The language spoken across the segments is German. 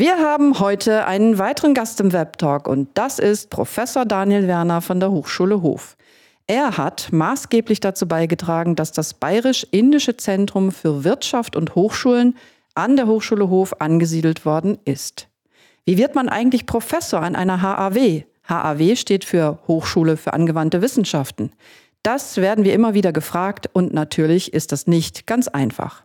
Wir haben heute einen weiteren Gast im Webtalk und das ist Professor Daniel Werner von der Hochschule Hof. Er hat maßgeblich dazu beigetragen, dass das Bayerisch-Indische Zentrum für Wirtschaft und Hochschulen an der Hochschule Hof angesiedelt worden ist. Wie wird man eigentlich Professor an einer HAW? HAW steht für Hochschule für angewandte Wissenschaften. Das werden wir immer wieder gefragt und natürlich ist das nicht ganz einfach.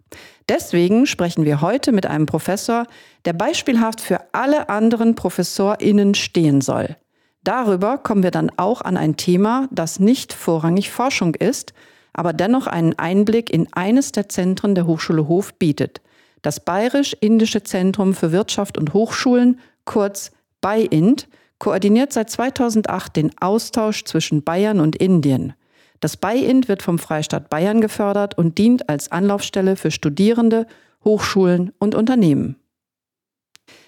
Deswegen sprechen wir heute mit einem Professor, der beispielhaft für alle anderen Professorinnen stehen soll. Darüber kommen wir dann auch an ein Thema, das nicht vorrangig Forschung ist, aber dennoch einen Einblick in eines der Zentren der Hochschule Hof bietet. Das Bayerisch-Indische Zentrum für Wirtschaft und Hochschulen, kurz BayInd, koordiniert seit 2008 den Austausch zwischen Bayern und Indien. Das BayInd wird vom Freistaat Bayern gefördert und dient als Anlaufstelle für Studierende, Hochschulen und Unternehmen.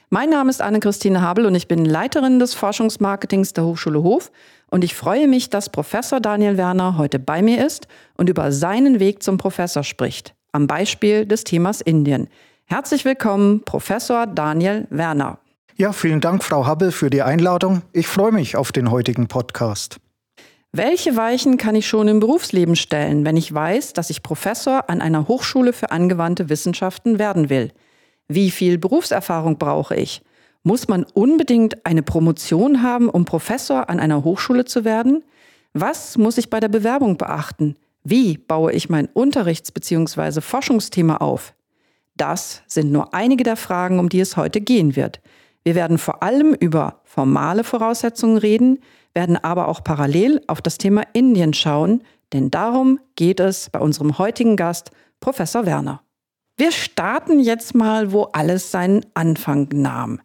Mein Name ist Anne-Christine Habel und ich bin Leiterin des Forschungsmarketings der Hochschule Hof und ich freue mich, dass Professor Daniel Werner heute bei mir ist und über seinen Weg zum Professor spricht, am Beispiel des Themas Indien. Herzlich willkommen, Professor Daniel Werner. Ja, vielen Dank, Frau Habel, für die Einladung. Ich freue mich auf den heutigen Podcast. Welche Weichen kann ich schon im Berufsleben stellen, wenn ich weiß, dass ich Professor an einer Hochschule für angewandte Wissenschaften werden will? Wie viel Berufserfahrung brauche ich? Muss man unbedingt eine Promotion haben, um Professor an einer Hochschule zu werden? Was muss ich bei der Bewerbung beachten? Wie baue ich mein Unterrichts- bzw. Forschungsthema auf? Das sind nur einige der Fragen, um die es heute gehen wird. Wir werden vor allem über formale Voraussetzungen reden, werden aber auch parallel auf das Thema Indien schauen, denn darum geht es bei unserem heutigen Gast, Professor Werner. Wir starten jetzt mal, wo alles seinen Anfang nahm.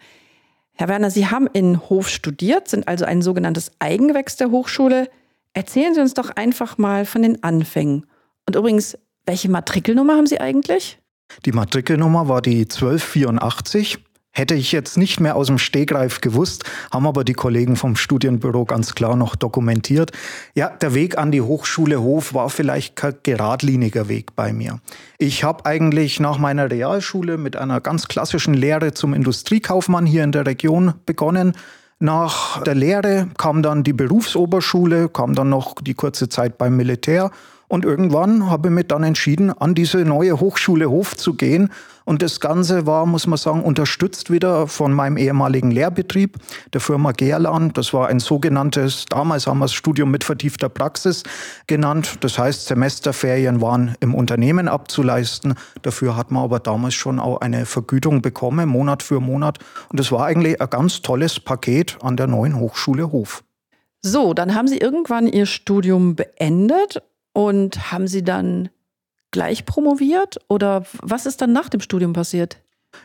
Herr Werner, Sie haben in Hof studiert, sind also ein sogenanntes Eigengewächs der Hochschule. Erzählen Sie uns doch einfach mal von den Anfängen. Und übrigens, welche Matrikelnummer haben Sie eigentlich? Die Matrikelnummer war die 1284. Hätte ich jetzt nicht mehr aus dem Stegreif gewusst, haben aber die Kollegen vom Studienbüro ganz klar noch dokumentiert. Ja, der Weg an die Hochschule Hof war vielleicht kein geradliniger Weg bei mir. Ich habe eigentlich nach meiner Realschule mit einer ganz klassischen Lehre zum Industriekaufmann hier in der Region begonnen. Nach der Lehre kam dann die Berufsoberschule, kam dann noch die kurze Zeit beim Militär und irgendwann habe ich mich dann entschieden, an diese neue Hochschule Hof zu gehen. Und das Ganze war, muss man sagen, unterstützt wieder von meinem ehemaligen Lehrbetrieb, der Firma Gerland. Das war ein sogenanntes, damals haben wir es Studium mit vertiefter Praxis genannt. Das heißt, Semesterferien waren im Unternehmen abzuleisten. Dafür hat man aber damals schon auch eine Vergütung bekommen, Monat für Monat. Und das war eigentlich ein ganz tolles Paket an der neuen Hochschule Hof. So, dann haben Sie irgendwann Ihr Studium beendet und haben Sie dann gleich promoviert oder was ist dann nach dem Studium passiert?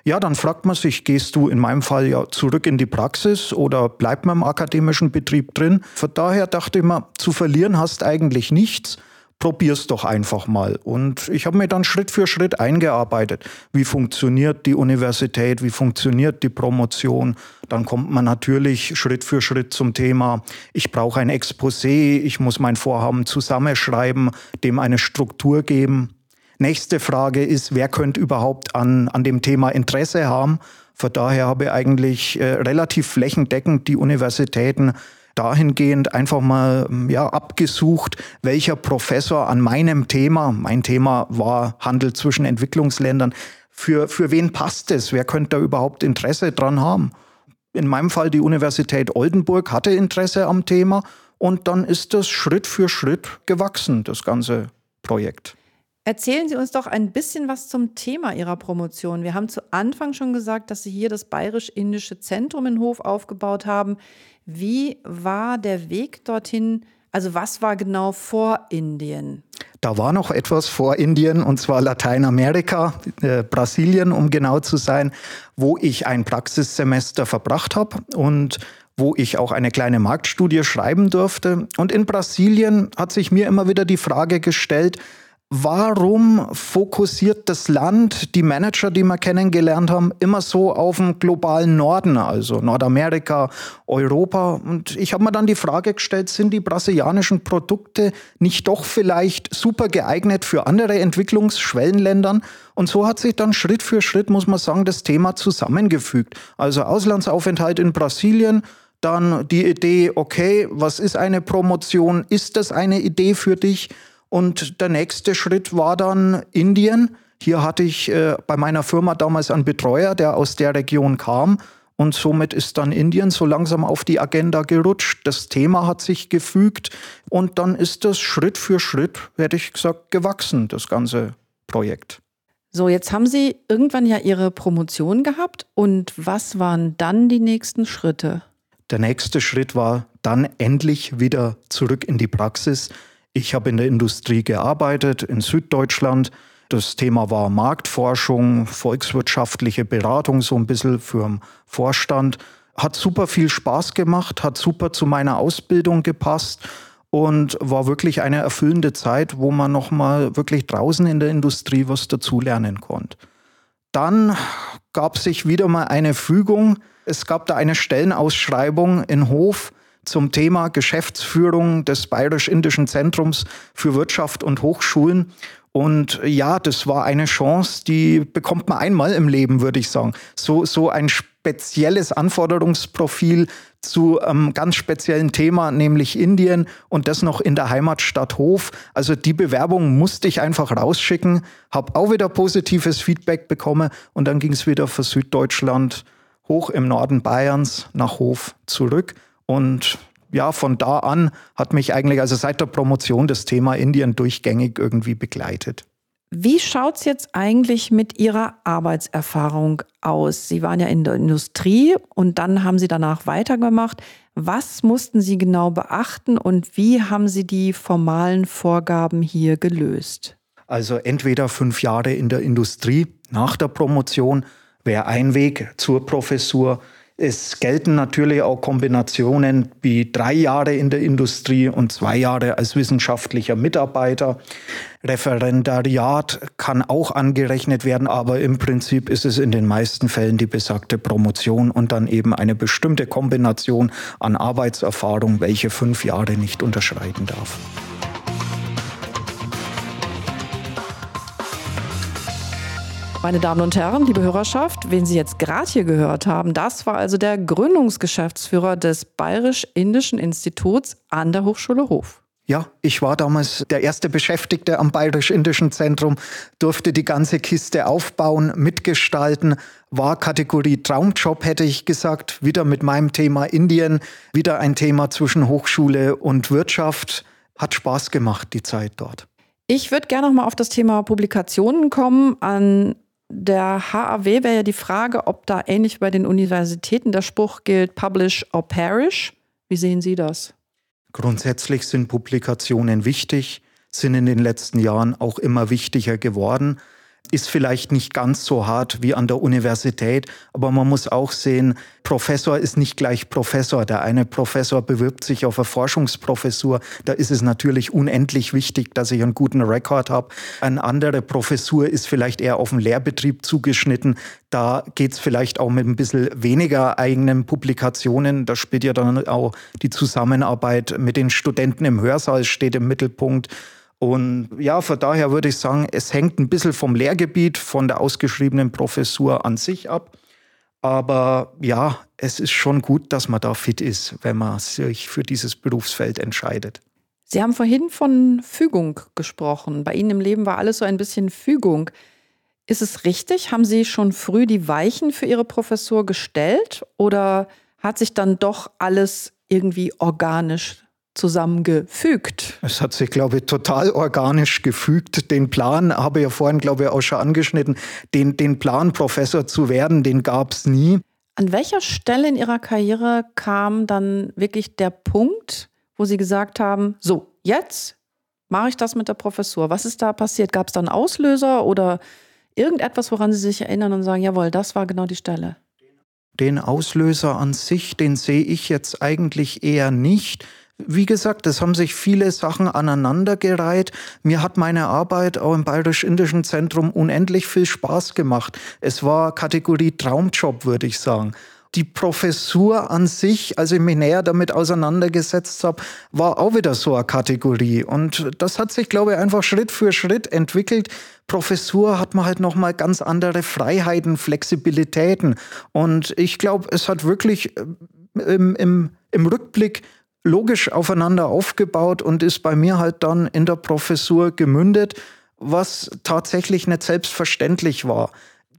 Ja, dann fragt man sich, gehst du in meinem Fall ja zurück in die Praxis oder bleibt man im akademischen Betrieb drin? Von daher dachte ich mir, zu verlieren hast eigentlich nichts probier's doch einfach mal. Und ich habe mir dann Schritt für Schritt eingearbeitet. Wie funktioniert die Universität? Wie funktioniert die Promotion? Dann kommt man natürlich Schritt für Schritt zum Thema, ich brauche ein Exposé, ich muss mein Vorhaben zusammenschreiben, dem eine Struktur geben. Nächste Frage ist, wer könnte überhaupt an, an dem Thema Interesse haben? Von daher habe ich eigentlich äh, relativ flächendeckend die Universitäten dahingehend einfach mal ja, abgesucht, welcher Professor an meinem Thema, mein Thema war Handel zwischen Entwicklungsländern, für, für wen passt es? Wer könnte da überhaupt Interesse dran haben? In meinem Fall die Universität Oldenburg hatte Interesse am Thema und dann ist das Schritt für Schritt gewachsen, das ganze Projekt. Erzählen Sie uns doch ein bisschen was zum Thema Ihrer Promotion. Wir haben zu Anfang schon gesagt, dass Sie hier das Bayerisch-Indische Zentrum in Hof aufgebaut haben. Wie war der Weg dorthin? Also was war genau vor Indien? Da war noch etwas vor Indien und zwar Lateinamerika, äh, Brasilien, um genau zu sein, wo ich ein Praxissemester verbracht habe und wo ich auch eine kleine Marktstudie schreiben durfte. Und in Brasilien hat sich mir immer wieder die Frage gestellt, warum fokussiert das Land, die Manager, die wir kennengelernt haben, immer so auf den globalen Norden, also Nordamerika, Europa? Und ich habe mir dann die Frage gestellt, sind die brasilianischen Produkte nicht doch vielleicht super geeignet für andere Entwicklungsschwellenländern? Und so hat sich dann Schritt für Schritt, muss man sagen, das Thema zusammengefügt. Also Auslandsaufenthalt in Brasilien, dann die Idee, okay, was ist eine Promotion? Ist das eine Idee für dich? Und der nächste Schritt war dann Indien. Hier hatte ich äh, bei meiner Firma damals einen Betreuer, der aus der Region kam. Und somit ist dann Indien so langsam auf die Agenda gerutscht. Das Thema hat sich gefügt. Und dann ist das Schritt für Schritt, hätte ich gesagt, gewachsen, das ganze Projekt. So, jetzt haben Sie irgendwann ja Ihre Promotion gehabt. Und was waren dann die nächsten Schritte? Der nächste Schritt war dann endlich wieder zurück in die Praxis. Ich habe in der Industrie gearbeitet, in Süddeutschland. Das Thema war Marktforschung, volkswirtschaftliche Beratung, so ein bisschen für den Vorstand. Hat super viel Spaß gemacht, hat super zu meiner Ausbildung gepasst und war wirklich eine erfüllende Zeit, wo man nochmal wirklich draußen in der Industrie was dazulernen konnte. Dann gab sich wieder mal eine Fügung. Es gab da eine Stellenausschreibung in Hof zum Thema Geschäftsführung des Bayerisch-Indischen Zentrums für Wirtschaft und Hochschulen. Und ja, das war eine Chance, die bekommt man einmal im Leben, würde ich sagen. So, so ein spezielles Anforderungsprofil zu einem ganz speziellen Thema, nämlich Indien und das noch in der Heimatstadt Hof. Also die Bewerbung musste ich einfach rausschicken, habe auch wieder positives Feedback bekommen und dann ging es wieder für Süddeutschland hoch im Norden Bayerns nach Hof zurück. Und ja, von da an hat mich eigentlich, also seit der Promotion, das Thema Indien durchgängig irgendwie begleitet. Wie schaut es jetzt eigentlich mit Ihrer Arbeitserfahrung aus? Sie waren ja in der Industrie und dann haben Sie danach weitergemacht. Was mussten Sie genau beachten und wie haben Sie die formalen Vorgaben hier gelöst? Also entweder fünf Jahre in der Industrie nach der Promotion wäre ein Weg zur Professur es gelten natürlich auch Kombinationen wie drei Jahre in der Industrie und zwei Jahre als wissenschaftlicher Mitarbeiter. Referendariat kann auch angerechnet werden, aber im Prinzip ist es in den meisten Fällen die besagte Promotion und dann eben eine bestimmte Kombination an Arbeitserfahrung, welche fünf Jahre nicht unterschreiten darf. Meine Damen und Herren, liebe Hörerschaft, wen Sie jetzt gerade hier gehört haben, das war also der Gründungsgeschäftsführer des Bayerisch-Indischen Instituts an der Hochschule Hof. Ja, ich war damals der erste Beschäftigte am Bayerisch-Indischen Zentrum, durfte die ganze Kiste aufbauen, mitgestalten, war Kategorie Traumjob, hätte ich gesagt, wieder mit meinem Thema Indien, wieder ein Thema zwischen Hochschule und Wirtschaft. Hat Spaß gemacht, die Zeit dort. Ich würde gerne noch mal auf das Thema Publikationen kommen. An der HAW wäre ja die Frage, ob da ähnlich bei den Universitäten der Spruch gilt, publish or perish. Wie sehen Sie das? Grundsätzlich sind Publikationen wichtig, sind in den letzten Jahren auch immer wichtiger geworden ist vielleicht nicht ganz so hart wie an der Universität, aber man muss auch sehen, Professor ist nicht gleich Professor. Der eine Professor bewirbt sich auf eine Forschungsprofessur, da ist es natürlich unendlich wichtig, dass ich einen guten Rekord habe. Eine andere Professur ist vielleicht eher auf den Lehrbetrieb zugeschnitten. Da geht es vielleicht auch mit ein bisschen weniger eigenen Publikationen. Da spielt ja dann auch die Zusammenarbeit mit den Studenten im Hörsaal steht im Mittelpunkt. Und ja, von daher würde ich sagen, es hängt ein bisschen vom Lehrgebiet, von der ausgeschriebenen Professur an sich ab. Aber ja, es ist schon gut, dass man da fit ist, wenn man sich für dieses Berufsfeld entscheidet. Sie haben vorhin von Fügung gesprochen. Bei Ihnen im Leben war alles so ein bisschen Fügung. Ist es richtig? Haben Sie schon früh die Weichen für Ihre Professur gestellt oder hat sich dann doch alles irgendwie organisch zusammengefügt? Es hat sich, glaube ich, total organisch gefügt. Den Plan habe ich ja vorhin, glaube ich, auch schon angeschnitten. Den, den Plan, Professor zu werden, den gab es nie. An welcher Stelle in Ihrer Karriere kam dann wirklich der Punkt, wo Sie gesagt haben, so, jetzt mache ich das mit der Professur. Was ist da passiert? Gab es da einen Auslöser oder irgendetwas, woran Sie sich erinnern und sagen, jawohl, das war genau die Stelle? Den Auslöser an sich, den sehe ich jetzt eigentlich eher nicht. Wie gesagt, es haben sich viele Sachen aneinandergereiht. Mir hat meine Arbeit auch im Bayerisch-Indischen Zentrum unendlich viel Spaß gemacht. Es war Kategorie Traumjob, würde ich sagen die Professur an sich, als ich mich näher damit auseinandergesetzt habe, war auch wieder so eine Kategorie. Und das hat sich, glaube ich, einfach Schritt für Schritt entwickelt. Professur hat man halt nochmal ganz andere Freiheiten, Flexibilitäten. Und ich glaube, es hat wirklich äh, im, im, im Rückblick logisch aufeinander aufgebaut und ist bei mir halt dann in der Professur gemündet, was tatsächlich nicht selbstverständlich war.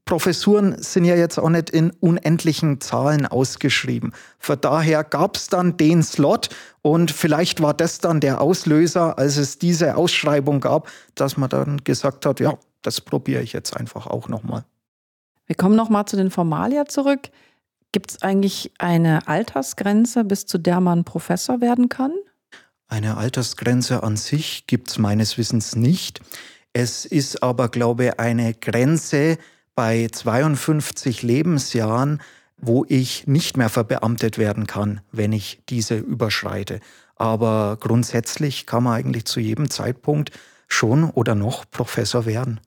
Professuren sind ja jetzt auch nicht in unendlichen Zahlen ausgeschrieben. Von daher gab es dann den Slot und vielleicht war das dann der Auslöser, als es diese Ausschreibung gab, dass man dann gesagt hat, ja, das probiere ich jetzt einfach auch nochmal. Wir kommen nochmal zu den Formalia zurück. Gibt es eigentlich eine Altersgrenze, bis zu der man Professor werden kann? Eine Altersgrenze an sich gibt es meines Wissens nicht. Es ist aber, glaube ich, eine Grenze, bei 52 Lebensjahren, wo ich nicht mehr verbeamtet werden kann, wenn ich diese überschreite. Aber grundsätzlich kann man eigentlich zu jedem Zeitpunkt schon oder noch Professor werden.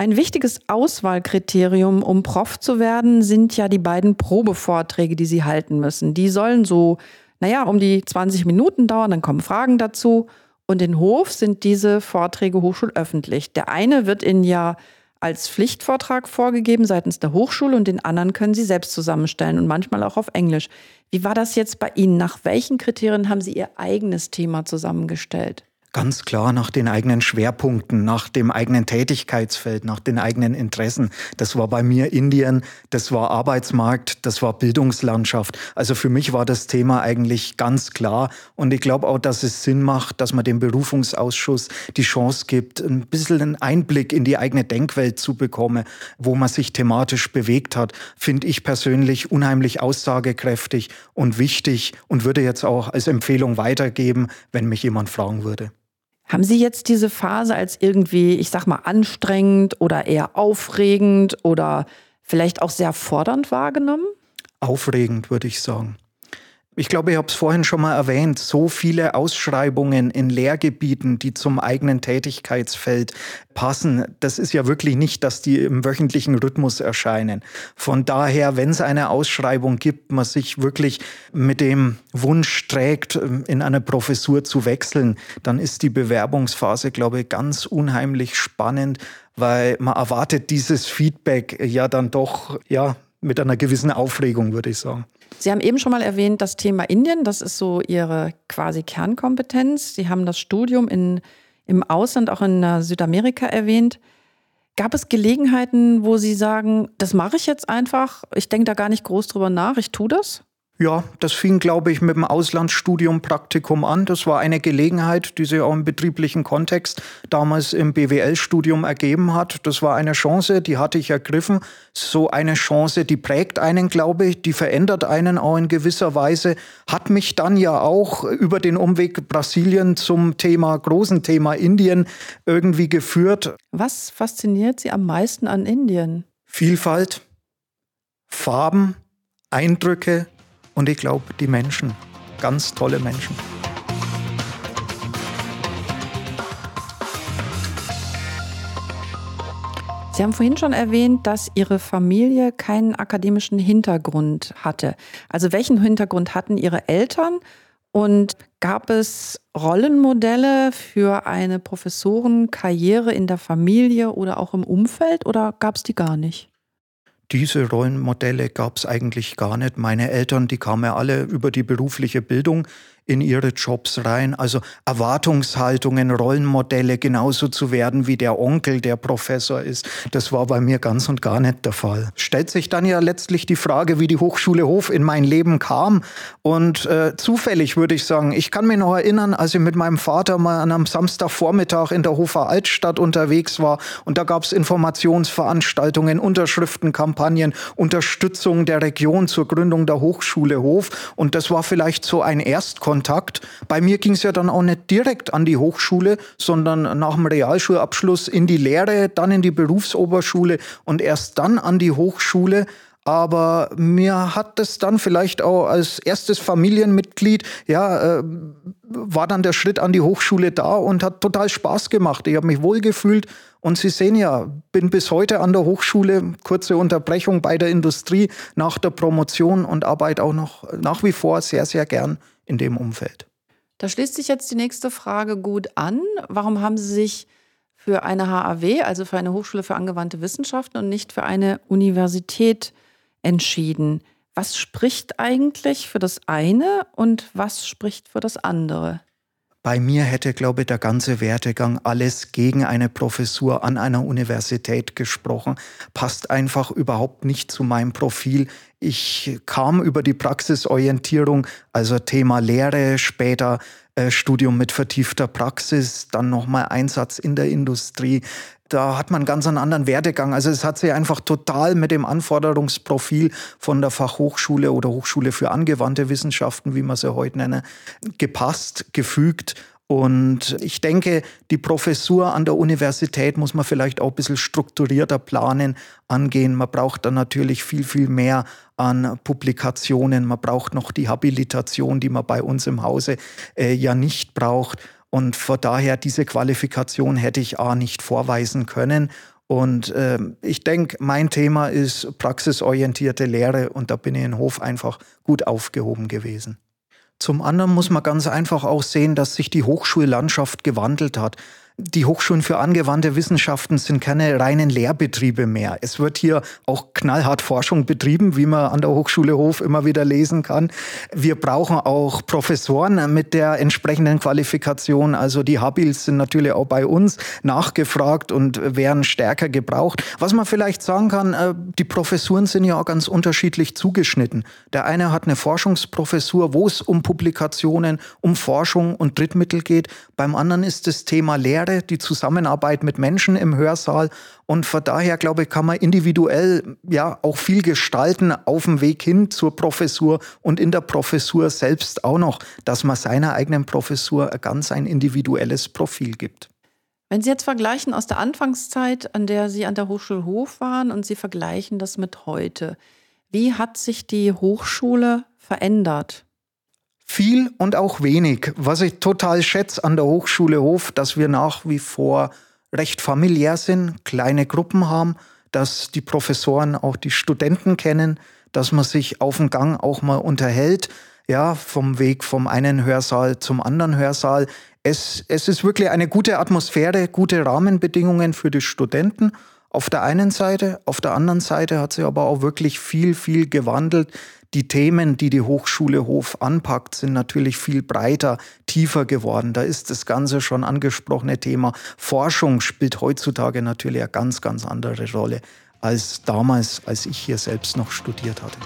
Ein wichtiges Auswahlkriterium, um Prof zu werden, sind ja die beiden Probevorträge, die Sie halten müssen. Die sollen so, naja, um die 20 Minuten dauern, dann kommen Fragen dazu. Und in Hof sind diese Vorträge hochschulöffentlich. Der eine wird Ihnen ja als Pflichtvortrag vorgegeben seitens der Hochschule und den anderen können Sie selbst zusammenstellen und manchmal auch auf Englisch. Wie war das jetzt bei Ihnen? Nach welchen Kriterien haben Sie Ihr eigenes Thema zusammengestellt? Ganz klar nach den eigenen Schwerpunkten, nach dem eigenen Tätigkeitsfeld, nach den eigenen Interessen. Das war bei mir Indien, das war Arbeitsmarkt, das war Bildungslandschaft. Also für mich war das Thema eigentlich ganz klar. Und ich glaube auch, dass es Sinn macht, dass man dem Berufungsausschuss die Chance gibt, ein bisschen einen Einblick in die eigene Denkwelt zu bekommen, wo man sich thematisch bewegt hat, finde ich persönlich unheimlich aussagekräftig und wichtig und würde jetzt auch als Empfehlung weitergeben, wenn mich jemand fragen würde. Haben Sie jetzt diese Phase als irgendwie, ich sag mal, anstrengend oder eher aufregend oder vielleicht auch sehr fordernd wahrgenommen? Aufregend, würde ich sagen. Ich glaube, ich habe es vorhin schon mal erwähnt, so viele Ausschreibungen in Lehrgebieten, die zum eigenen Tätigkeitsfeld passen. Das ist ja wirklich nicht, dass die im wöchentlichen Rhythmus erscheinen. Von daher, wenn es eine Ausschreibung gibt, man sich wirklich mit dem Wunsch trägt, in eine Professur zu wechseln, dann ist die Bewerbungsphase, glaube ich, ganz unheimlich spannend, weil man erwartet dieses Feedback ja dann doch, ja, mit einer gewissen Aufregung, würde ich sagen. Sie haben eben schon mal erwähnt, das Thema Indien, das ist so Ihre quasi Kernkompetenz. Sie haben das Studium in, im Ausland, auch in äh, Südamerika erwähnt. Gab es Gelegenheiten, wo Sie sagen, das mache ich jetzt einfach, ich denke da gar nicht groß drüber nach, ich tue das? Ja, das fing, glaube ich, mit dem Auslandsstudium Praktikum an. Das war eine Gelegenheit, die sich auch im betrieblichen Kontext damals im BWL-Studium ergeben hat. Das war eine Chance, die hatte ich ergriffen. So eine Chance, die prägt einen, glaube ich, die verändert einen auch in gewisser Weise. Hat mich dann ja auch über den Umweg Brasilien zum Thema, großen Thema Indien irgendwie geführt. Was fasziniert Sie am meisten an Indien? Vielfalt, Farben, Eindrücke, und ich glaube, die Menschen, ganz tolle Menschen. Sie haben vorhin schon erwähnt, dass Ihre Familie keinen akademischen Hintergrund hatte. Also welchen Hintergrund hatten Ihre Eltern? Und gab es Rollenmodelle für eine Professorenkarriere in der Familie oder auch im Umfeld oder gab es die gar nicht? Diese Rollenmodelle gab es eigentlich gar nicht. Meine Eltern, die kamen ja alle über die berufliche Bildung in ihre Jobs rein. Also Erwartungshaltungen, Rollenmodelle, genauso zu werden wie der Onkel, der Professor ist, das war bei mir ganz und gar nicht der Fall. Stellt sich dann ja letztlich die Frage, wie die Hochschule Hof in mein Leben kam. Und äh, zufällig würde ich sagen, ich kann mich noch erinnern, als ich mit meinem Vater mal an einem Samstagvormittag in der Hofer Altstadt unterwegs war und da gab es Informationsveranstaltungen, Unterschriftenkampagnen, Unterstützung der Region zur Gründung der Hochschule Hof. Und das war vielleicht so ein Erstkontakt Kontakt. Bei mir ging es ja dann auch nicht direkt an die Hochschule, sondern nach dem Realschulabschluss in die Lehre, dann in die Berufsoberschule und erst dann an die Hochschule. aber mir hat es dann vielleicht auch als erstes Familienmitglied, ja, äh, war dann der Schritt an die Hochschule da und hat total Spaß gemacht. Ich habe mich wohlgefühlt und Sie sehen ja, bin bis heute an der Hochschule, kurze Unterbrechung bei der Industrie nach der Promotion und arbeite auch noch nach wie vor sehr, sehr gern in dem Umfeld. Da schließt sich jetzt die nächste Frage gut an. Warum haben Sie sich für eine HAW, also für eine Hochschule für angewandte Wissenschaften und nicht für eine Universität entschieden. Was spricht eigentlich für das eine und was spricht für das andere? Bei mir hätte, glaube ich, der ganze Wertegang alles gegen eine Professur an einer Universität gesprochen. Passt einfach überhaupt nicht zu meinem Profil. Ich kam über die Praxisorientierung, also Thema Lehre, später äh, Studium mit vertiefter Praxis, dann nochmal Einsatz in der Industrie, da hat man ganz einen anderen Werdegang. Also es hat sich einfach total mit dem Anforderungsprofil von der Fachhochschule oder Hochschule für angewandte Wissenschaften, wie man sie heute nennt, gepasst, gefügt. Und ich denke, die Professur an der Universität muss man vielleicht auch ein bisschen strukturierter planen, angehen. Man braucht dann natürlich viel, viel mehr an Publikationen. Man braucht noch die Habilitation, die man bei uns im Hause äh, ja nicht braucht. Und von daher, diese Qualifikation hätte ich A nicht vorweisen können. Und äh, ich denke, mein Thema ist praxisorientierte Lehre und da bin ich in Hof einfach gut aufgehoben gewesen. Zum anderen muss man ganz einfach auch sehen, dass sich die Hochschullandschaft gewandelt hat die Hochschulen für angewandte Wissenschaften sind keine reinen Lehrbetriebe mehr. Es wird hier auch knallhart Forschung betrieben, wie man an der Hochschule Hof immer wieder lesen kann. Wir brauchen auch Professoren mit der entsprechenden Qualifikation. Also die Habils sind natürlich auch bei uns nachgefragt und werden stärker gebraucht. Was man vielleicht sagen kann, äh, die Professuren sind ja auch ganz unterschiedlich zugeschnitten. Der eine hat eine Forschungsprofessur, wo es um Publikationen, um Forschung und Drittmittel geht. Beim anderen ist das Thema Lehre Lehre, die Zusammenarbeit mit Menschen im Hörsaal. Und von daher, glaube ich, kann man individuell ja auch viel gestalten auf dem Weg hin zur Professur und in der Professur selbst auch noch, dass man seiner eigenen Professur ganz ein individuelles Profil gibt. Wenn Sie jetzt vergleichen aus der Anfangszeit, an der Sie an der Hochschule Hof waren und Sie vergleichen das mit heute, wie hat sich die Hochschule verändert? Viel und auch wenig. Was ich total schätze an der Hochschule Hof, dass wir nach wie vor recht familiär sind, kleine Gruppen haben, dass die Professoren auch die Studenten kennen, dass man sich auf dem Gang auch mal unterhält, ja, vom Weg vom einen Hörsaal zum anderen Hörsaal. Es, es ist wirklich eine gute Atmosphäre, gute Rahmenbedingungen für die Studenten auf der einen Seite. Auf der anderen Seite hat sich aber auch wirklich viel, viel gewandelt. Die Themen, die die Hochschule Hof anpackt, sind natürlich viel breiter, tiefer geworden. Da ist das ganze schon angesprochene Thema Forschung spielt heutzutage natürlich eine ganz, ganz andere Rolle als damals, als ich hier selbst noch studiert hatte.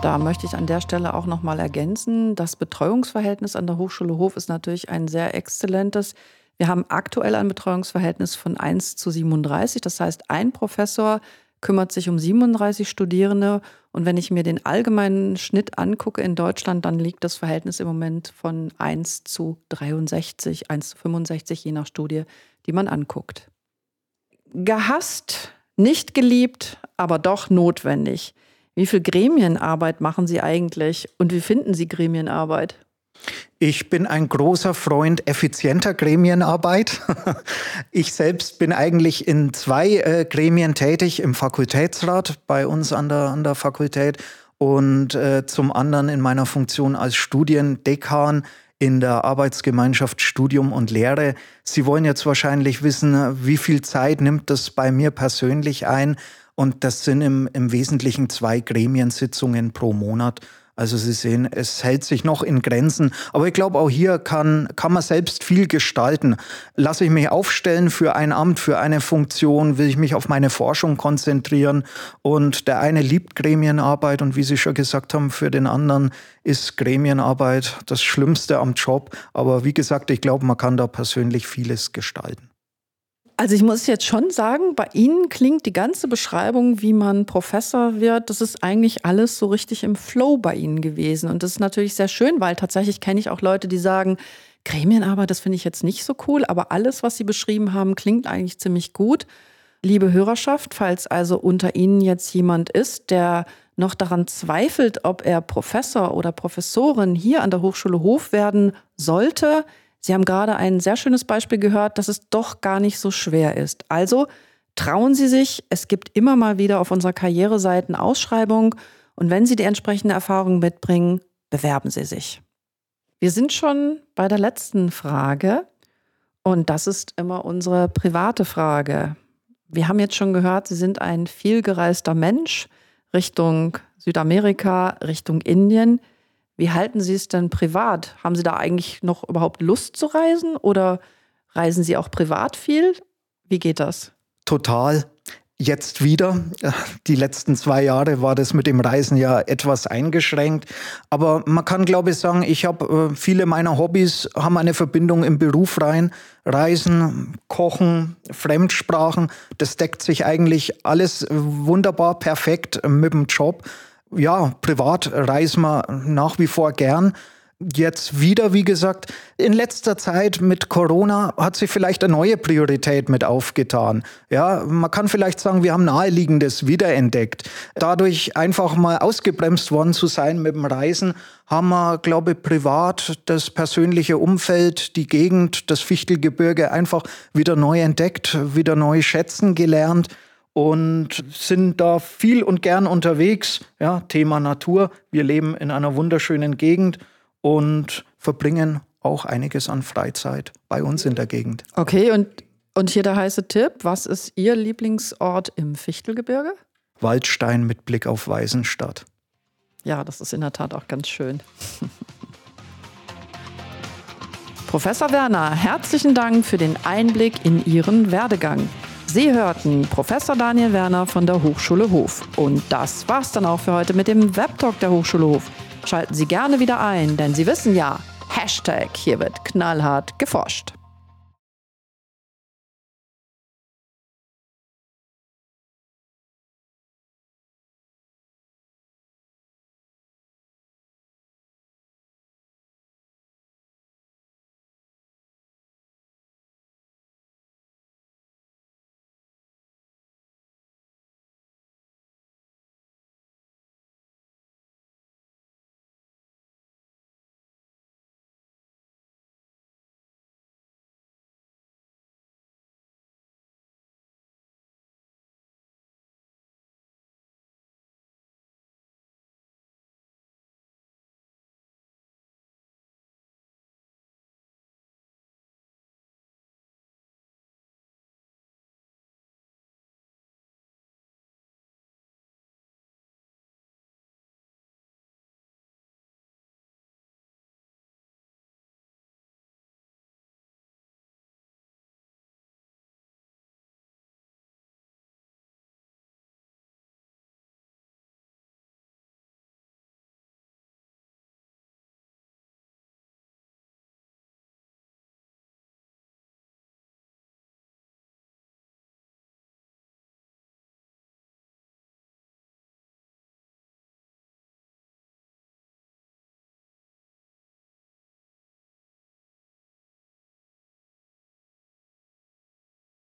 Da möchte ich an der Stelle auch noch mal ergänzen, das Betreuungsverhältnis an der Hochschule Hof ist natürlich ein sehr exzellentes. Wir haben aktuell ein Betreuungsverhältnis von 1 zu 37. Das heißt, ein Professor kümmert sich um 37 Studierende. Und wenn ich mir den allgemeinen Schnitt angucke in Deutschland, dann liegt das Verhältnis im Moment von 1 zu 63, 1 zu 65, je nach Studie, die man anguckt. Gehasst, nicht geliebt, aber doch notwendig. Wie viel Gremienarbeit machen Sie eigentlich und wie finden Sie Gremienarbeit? Ich bin ein großer Freund effizienter Gremienarbeit. Ich selbst bin eigentlich in zwei äh, Gremien tätig, im Fakultätsrat bei uns an der, an der Fakultät und äh, zum anderen in meiner Funktion als Studiendekan in der Arbeitsgemeinschaft Studium und Lehre. Sie wollen jetzt wahrscheinlich wissen, wie viel Zeit nimmt das bei mir persönlich ein? Und das sind im, im Wesentlichen zwei Gremiensitzungen pro Monat. Also Sie sehen, es hält sich noch in Grenzen. Aber ich glaube, auch hier kann, kann man selbst viel gestalten. Lasse ich mich aufstellen für ein Amt, für eine Funktion, will ich mich auf meine Forschung konzentrieren. Und der eine liebt Gremienarbeit und wie Sie schon gesagt haben, für den anderen ist Gremienarbeit das Schlimmste am Job. Aber wie gesagt, ich glaube, man kann da persönlich vieles gestalten. Also ich muss jetzt schon sagen, bei Ihnen klingt die ganze Beschreibung, wie man Professor wird, das ist eigentlich alles so richtig im Flow bei Ihnen gewesen. Und das ist natürlich sehr schön, weil tatsächlich kenne ich auch Leute, die sagen, Gremienarbeit, das finde ich jetzt nicht so cool, aber alles, was Sie beschrieben haben, klingt eigentlich ziemlich gut. Liebe Hörerschaft, falls also unter Ihnen jetzt jemand ist, der noch daran zweifelt, ob er Professor oder Professorin hier an der Hochschule Hof werden sollte, Sie haben gerade ein sehr schönes Beispiel gehört, dass es doch gar nicht so schwer ist. Also trauen Sie sich, es gibt immer mal wieder auf unserer Karriereseite Ausschreibung und wenn Sie die entsprechende Erfahrung mitbringen, bewerben Sie sich. Wir sind schon bei der letzten Frage und das ist immer unsere private Frage. Wir haben jetzt schon gehört, Sie sind ein vielgereister Mensch Richtung Südamerika, Richtung Indien. Wie halten Sie es denn privat? Haben Sie da eigentlich noch überhaupt Lust zu reisen oder reisen Sie auch privat viel? Wie geht das? Total. Jetzt wieder. Die letzten zwei Jahre war das mit dem Reisen ja etwas eingeschränkt. Aber man kann, glaube ich, sagen, ich habe äh, viele meiner Hobbys haben eine Verbindung im Beruf rein. Reisen, Kochen, Fremdsprachen, das deckt sich eigentlich alles wunderbar perfekt mit dem Job ja, privat reisen wir nach wie vor gern. Jetzt wieder, wie gesagt, in letzter Zeit mit Corona hat sich vielleicht eine neue Priorität mit aufgetan. Ja, man kann vielleicht sagen, wir haben Naheliegendes wiederentdeckt. Dadurch einfach mal ausgebremst worden zu sein mit dem Reisen, haben wir, glaube ich, privat das persönliche Umfeld, die Gegend, das Fichtelgebirge einfach wieder neu entdeckt, wieder neu schätzen gelernt und sind da viel und gern unterwegs. Ja, Thema Natur. Wir leben in einer wunderschönen Gegend und verbringen auch einiges an Freizeit bei uns in der Gegend. Okay, und, und hier der heiße Tipp. Was ist Ihr Lieblingsort im Fichtelgebirge? Waldstein mit Blick auf Weisenstadt. Ja, das ist in der Tat auch ganz schön. Professor Werner, herzlichen Dank für den Einblick in Ihren Werdegang. Sie hörten Professor Daniel Werner von der Hochschule Hof. Und das war's dann auch für heute mit dem Webtalk der Hochschule Hof. Schalten Sie gerne wieder ein, denn Sie wissen ja, Hashtag, hier wird knallhart geforscht.